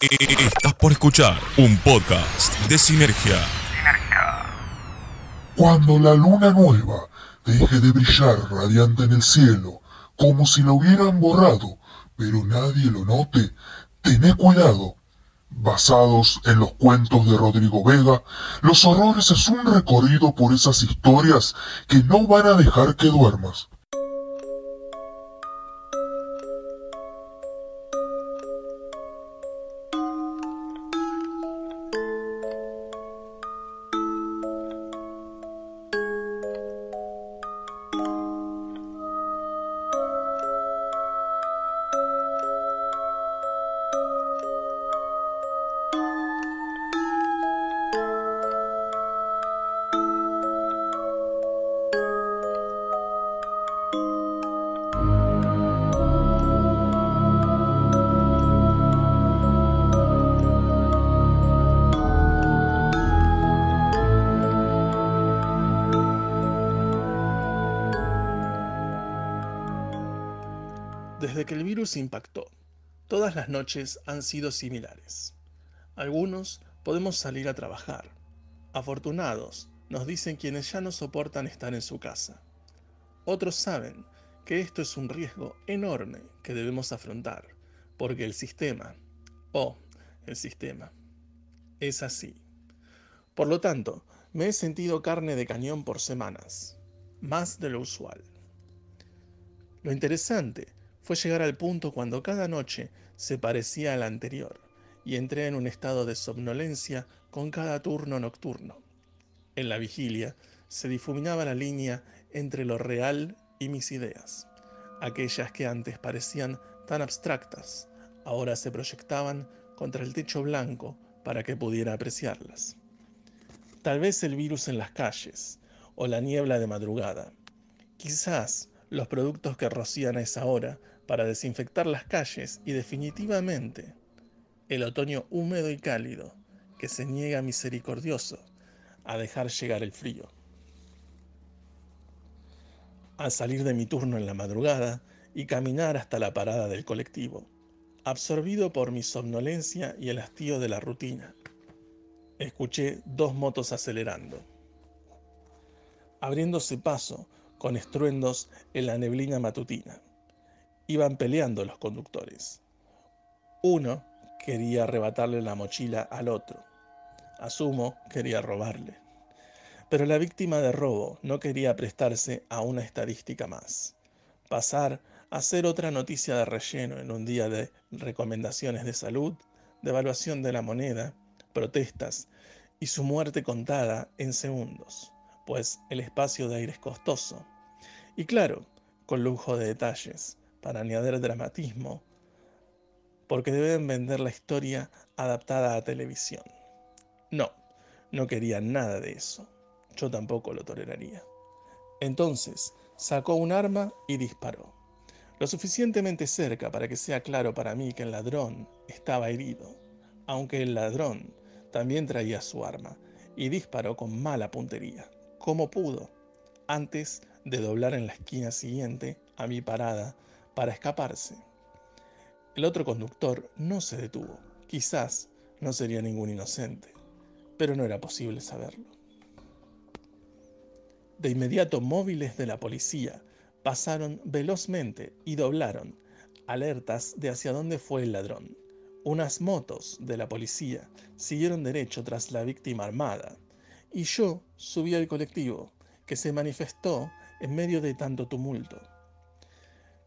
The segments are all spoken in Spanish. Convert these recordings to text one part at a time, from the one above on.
Estás por escuchar un podcast de Sinergia. Cuando la luna nueva deje de brillar radiante en el cielo, como si la hubieran borrado, pero nadie lo note, tené cuidado. Basados en los cuentos de Rodrigo Vega, Los Horrores es un recorrido por esas historias que no van a dejar que duermas. El virus impactó, todas las noches han sido similares. Algunos podemos salir a trabajar. Afortunados, nos dicen quienes ya no soportan estar en su casa. Otros saben que esto es un riesgo enorme que debemos afrontar, porque el sistema, oh, el sistema, es así. Por lo tanto, me he sentido carne de cañón por semanas, más de lo usual. Lo interesante fue llegar al punto cuando cada noche se parecía a la anterior y entré en un estado de somnolencia con cada turno nocturno. En la vigilia se difuminaba la línea entre lo real y mis ideas. Aquellas que antes parecían tan abstractas, ahora se proyectaban contra el techo blanco para que pudiera apreciarlas. Tal vez el virus en las calles o la niebla de madrugada. Quizás los productos que rocían a esa hora para desinfectar las calles y definitivamente el otoño húmedo y cálido que se niega misericordioso a dejar llegar el frío. Al salir de mi turno en la madrugada y caminar hasta la parada del colectivo, absorbido por mi somnolencia y el hastío de la rutina, escuché dos motos acelerando, abriéndose paso con estruendos en la neblina matutina iban peleando los conductores. Uno quería arrebatarle la mochila al otro. Asumo quería robarle. Pero la víctima de robo no quería prestarse a una estadística más. Pasar a ser otra noticia de relleno en un día de recomendaciones de salud, devaluación de la moneda, protestas y su muerte contada en segundos, pues el espacio de aire es costoso. Y claro, con lujo de detalles, para añadir dramatismo, porque deben vender la historia adaptada a televisión. No, no quería nada de eso. Yo tampoco lo toleraría. Entonces sacó un arma y disparó. Lo suficientemente cerca para que sea claro para mí que el ladrón estaba herido, aunque el ladrón también traía su arma y disparó con mala puntería, como pudo, antes de doblar en la esquina siguiente a mi parada para escaparse. El otro conductor no se detuvo. Quizás no sería ningún inocente, pero no era posible saberlo. De inmediato móviles de la policía pasaron velozmente y doblaron, alertas de hacia dónde fue el ladrón. Unas motos de la policía siguieron derecho tras la víctima armada, y yo subí al colectivo, que se manifestó en medio de tanto tumulto.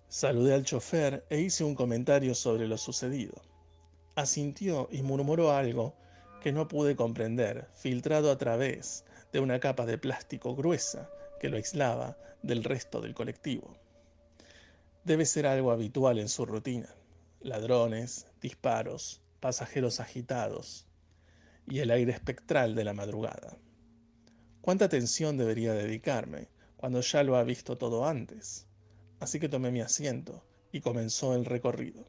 Saludé al chofer e hice un comentario sobre lo sucedido. Asintió y murmuró algo que no pude comprender, filtrado a través de una capa de plástico gruesa que lo aislaba del resto del colectivo. Debe ser algo habitual en su rutina. Ladrones, disparos, pasajeros agitados y el aire espectral de la madrugada. ¿Cuánta atención debería dedicarme cuando ya lo ha visto todo antes? así que tomé mi asiento y comenzó el recorrido.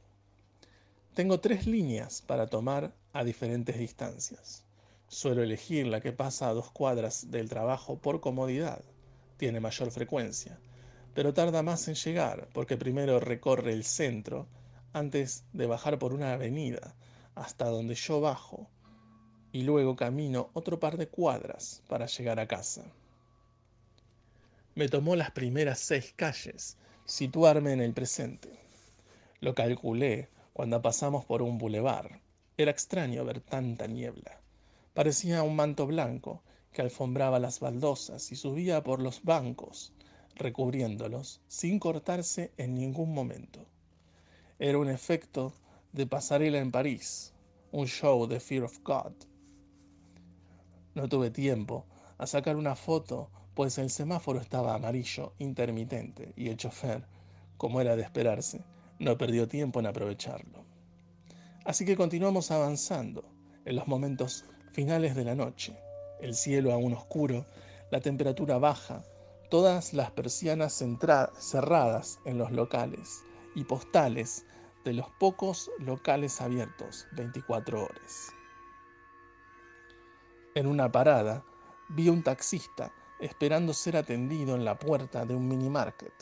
Tengo tres líneas para tomar a diferentes distancias. Suelo elegir la que pasa a dos cuadras del trabajo por comodidad. Tiene mayor frecuencia, pero tarda más en llegar porque primero recorre el centro antes de bajar por una avenida hasta donde yo bajo y luego camino otro par de cuadras para llegar a casa. Me tomó las primeras seis calles situarme en el presente. Lo calculé cuando pasamos por un bulevar. Era extraño ver tanta niebla. Parecía un manto blanco que alfombraba las baldosas y subía por los bancos, recubriéndolos sin cortarse en ningún momento. Era un efecto de pasarela en París, un show de Fear of God. No tuve tiempo a sacar una foto, pues el semáforo estaba amarillo intermitente y el chofer, como era de esperarse, no perdió tiempo en aprovecharlo. Así que continuamos avanzando en los momentos finales de la noche, el cielo aún oscuro, la temperatura baja, todas las persianas cerradas en los locales y postales de los pocos locales abiertos 24 horas. En una parada vi un taxista esperando ser atendido en la puerta de un mini market.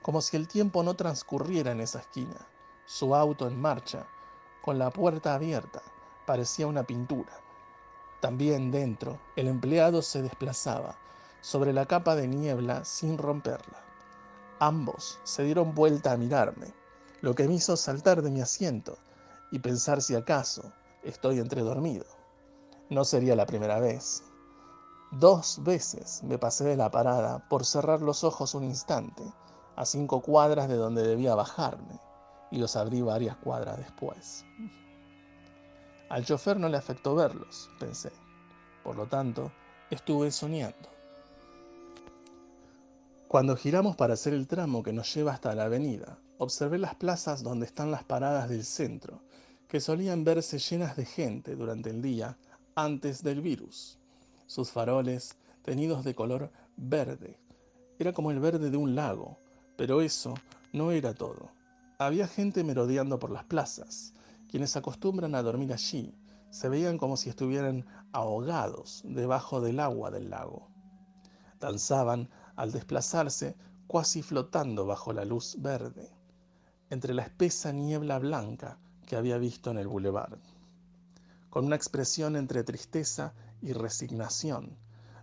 Como si el tiempo no transcurriera en esa esquina, su auto en marcha, con la puerta abierta, parecía una pintura. También dentro, el empleado se desplazaba sobre la capa de niebla sin romperla. Ambos se dieron vuelta a mirarme lo que me hizo saltar de mi asiento y pensar si acaso estoy entredormido. No sería la primera vez. Dos veces me pasé de la parada por cerrar los ojos un instante, a cinco cuadras de donde debía bajarme, y los abrí varias cuadras después. Al chofer no le afectó verlos, pensé. Por lo tanto, estuve soñando. Cuando giramos para hacer el tramo que nos lleva hasta la avenida, observé las plazas donde están las paradas del centro, que solían verse llenas de gente durante el día antes del virus. Sus faroles, tenidos de color verde, era como el verde de un lago, pero eso no era todo. Había gente merodeando por las plazas. Quienes acostumbran a dormir allí se veían como si estuvieran ahogados debajo del agua del lago. Danzaban al desplazarse, cuasi flotando bajo la luz verde entre la espesa niebla blanca que había visto en el boulevard, con una expresión entre tristeza y resignación,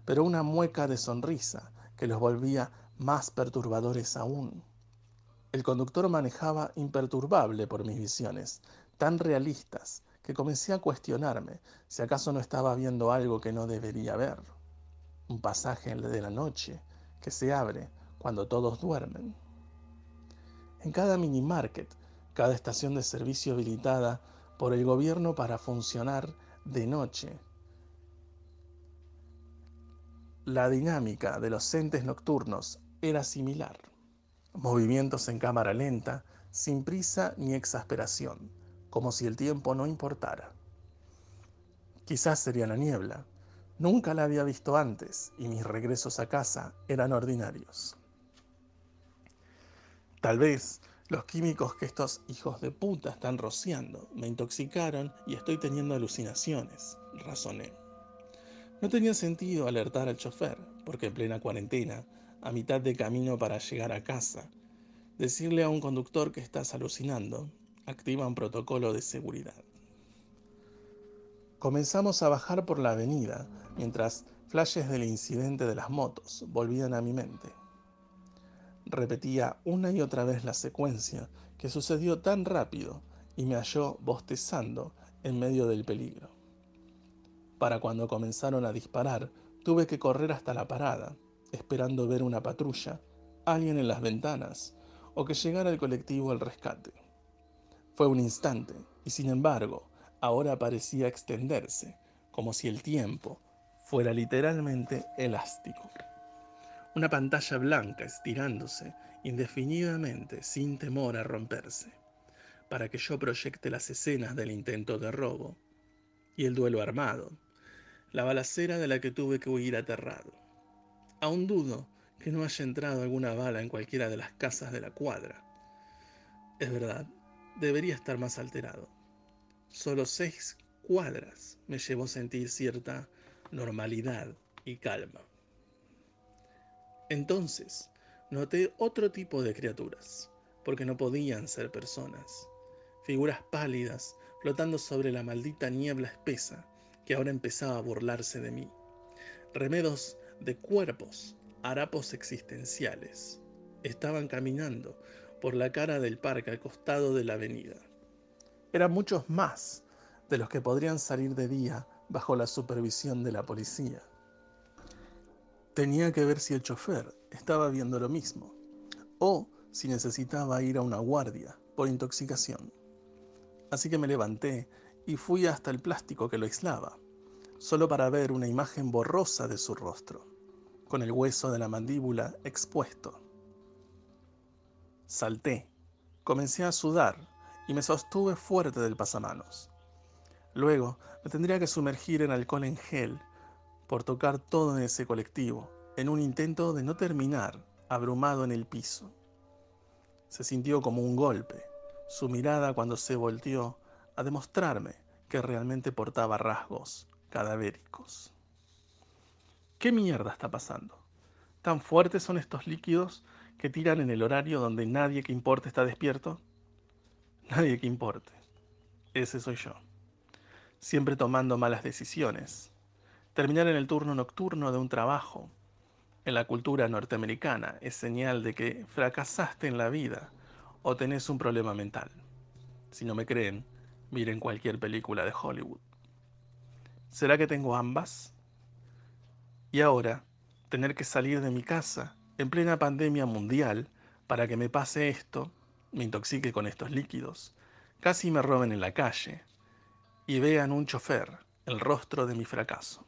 pero una mueca de sonrisa que los volvía más perturbadores aún. El conductor manejaba imperturbable por mis visiones, tan realistas que comencé a cuestionarme si acaso no estaba viendo algo que no debería ver. Un pasaje de la noche que se abre cuando todos duermen. En cada mini market, cada estación de servicio habilitada por el gobierno para funcionar de noche. La dinámica de los entes nocturnos era similar. Movimientos en cámara lenta, sin prisa ni exasperación, como si el tiempo no importara. Quizás sería la niebla. Nunca la había visto antes y mis regresos a casa eran ordinarios. Tal vez los químicos que estos hijos de puta están rociando me intoxicaron y estoy teniendo alucinaciones, razoné. No tenía sentido alertar al chofer, porque en plena cuarentena, a mitad de camino para llegar a casa, decirle a un conductor que estás alucinando activa un protocolo de seguridad. Comenzamos a bajar por la avenida mientras flashes del incidente de las motos volvían a mi mente. Repetía una y otra vez la secuencia que sucedió tan rápido y me halló bostezando en medio del peligro. Para cuando comenzaron a disparar, tuve que correr hasta la parada, esperando ver una patrulla, alguien en las ventanas o que llegara el colectivo al rescate. Fue un instante y sin embargo, ahora parecía extenderse, como si el tiempo fuera literalmente elástico una pantalla blanca estirándose indefinidamente sin temor a romperse, para que yo proyecte las escenas del intento de robo y el duelo armado, la balacera de la que tuve que huir aterrado. Aún dudo que no haya entrado alguna bala en cualquiera de las casas de la cuadra. Es verdad, debería estar más alterado. Solo seis cuadras me llevó a sentir cierta normalidad y calma. Entonces, noté otro tipo de criaturas, porque no podían ser personas. Figuras pálidas, flotando sobre la maldita niebla espesa que ahora empezaba a burlarse de mí. Remedos de cuerpos, harapos existenciales, estaban caminando por la cara del parque al costado de la avenida. Eran muchos más de los que podrían salir de día bajo la supervisión de la policía. Tenía que ver si el chofer estaba viendo lo mismo o si necesitaba ir a una guardia por intoxicación. Así que me levanté y fui hasta el plástico que lo aislaba, solo para ver una imagen borrosa de su rostro, con el hueso de la mandíbula expuesto. Salté, comencé a sudar y me sostuve fuerte del pasamanos. Luego me tendría que sumergir en alcohol en gel por tocar todo en ese colectivo, en un intento de no terminar abrumado en el piso. Se sintió como un golpe, su mirada cuando se volteó a demostrarme que realmente portaba rasgos cadavéricos. ¿Qué mierda está pasando? ¿Tan fuertes son estos líquidos que tiran en el horario donde nadie que importe está despierto? Nadie que importe. Ese soy yo. Siempre tomando malas decisiones. Terminar en el turno nocturno de un trabajo en la cultura norteamericana es señal de que fracasaste en la vida o tenés un problema mental. Si no me creen, miren cualquier película de Hollywood. ¿Será que tengo ambas? Y ahora, tener que salir de mi casa en plena pandemia mundial para que me pase esto, me intoxique con estos líquidos, casi me roben en la calle y vean un chofer el rostro de mi fracaso.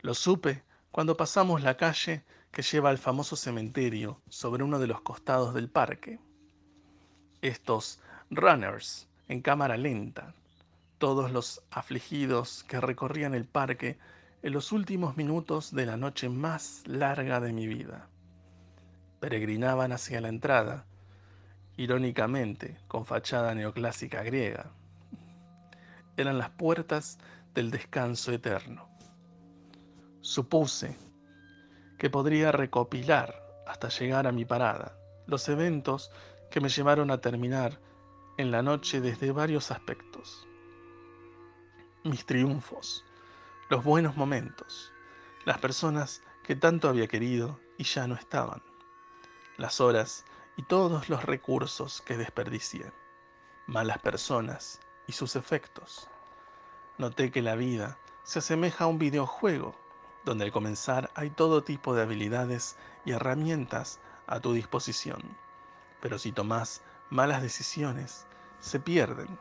Lo supe cuando pasamos la calle que lleva al famoso cementerio sobre uno de los costados del parque. Estos runners en cámara lenta, todos los afligidos que recorrían el parque en los últimos minutos de la noche más larga de mi vida. Peregrinaban hacia la entrada, irónicamente con fachada neoclásica griega. Eran las puertas del descanso eterno. Supuse que podría recopilar hasta llegar a mi parada los eventos que me llevaron a terminar en la noche desde varios aspectos. Mis triunfos, los buenos momentos, las personas que tanto había querido y ya no estaban, las horas y todos los recursos que desperdicié, malas personas y sus efectos. Noté que la vida se asemeja a un videojuego donde al comenzar hay todo tipo de habilidades y herramientas a tu disposición. Pero si tomas malas decisiones, se pierden,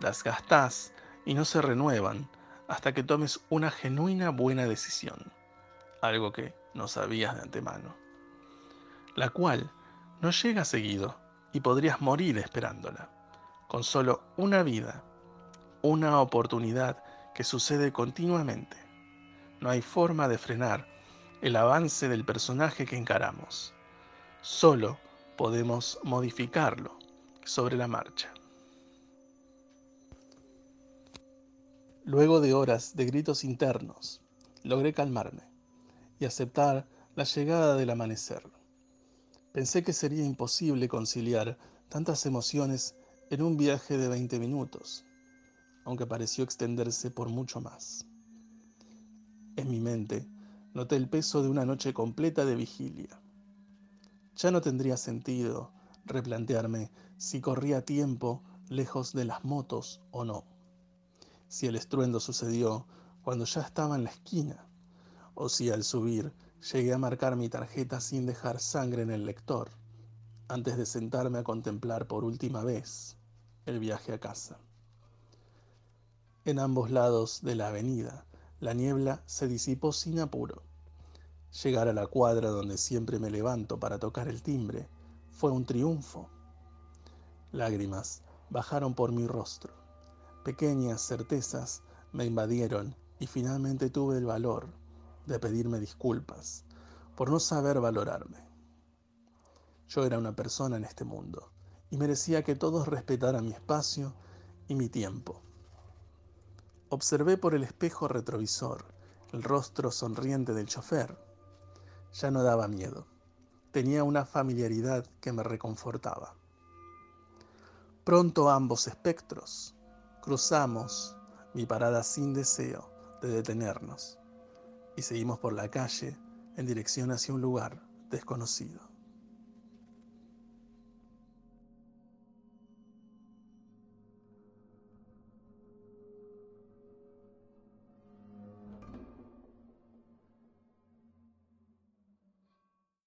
las gastás y no se renuevan hasta que tomes una genuina buena decisión, algo que no sabías de antemano, la cual no llega seguido y podrías morir esperándola, con solo una vida, una oportunidad que sucede continuamente. No hay forma de frenar el avance del personaje que encaramos. Solo podemos modificarlo sobre la marcha. Luego de horas de gritos internos, logré calmarme y aceptar la llegada del amanecer. Pensé que sería imposible conciliar tantas emociones en un viaje de 20 minutos, aunque pareció extenderse por mucho más. En mi mente noté el peso de una noche completa de vigilia. Ya no tendría sentido replantearme si corría tiempo lejos de las motos o no si el estruendo sucedió cuando ya estaba en la esquina, o si al subir llegué a marcar mi tarjeta sin dejar sangre en el lector, antes de sentarme a contemplar por última vez el viaje a casa. En ambos lados de la avenida, la niebla se disipó sin apuro. Llegar a la cuadra donde siempre me levanto para tocar el timbre fue un triunfo. Lágrimas bajaron por mi rostro Pequeñas certezas me invadieron y finalmente tuve el valor de pedirme disculpas por no saber valorarme. Yo era una persona en este mundo y merecía que todos respetaran mi espacio y mi tiempo. Observé por el espejo retrovisor el rostro sonriente del chofer. Ya no daba miedo. Tenía una familiaridad que me reconfortaba. Pronto ambos espectros cruzamos mi parada sin deseo de detenernos y seguimos por la calle en dirección hacia un lugar desconocido.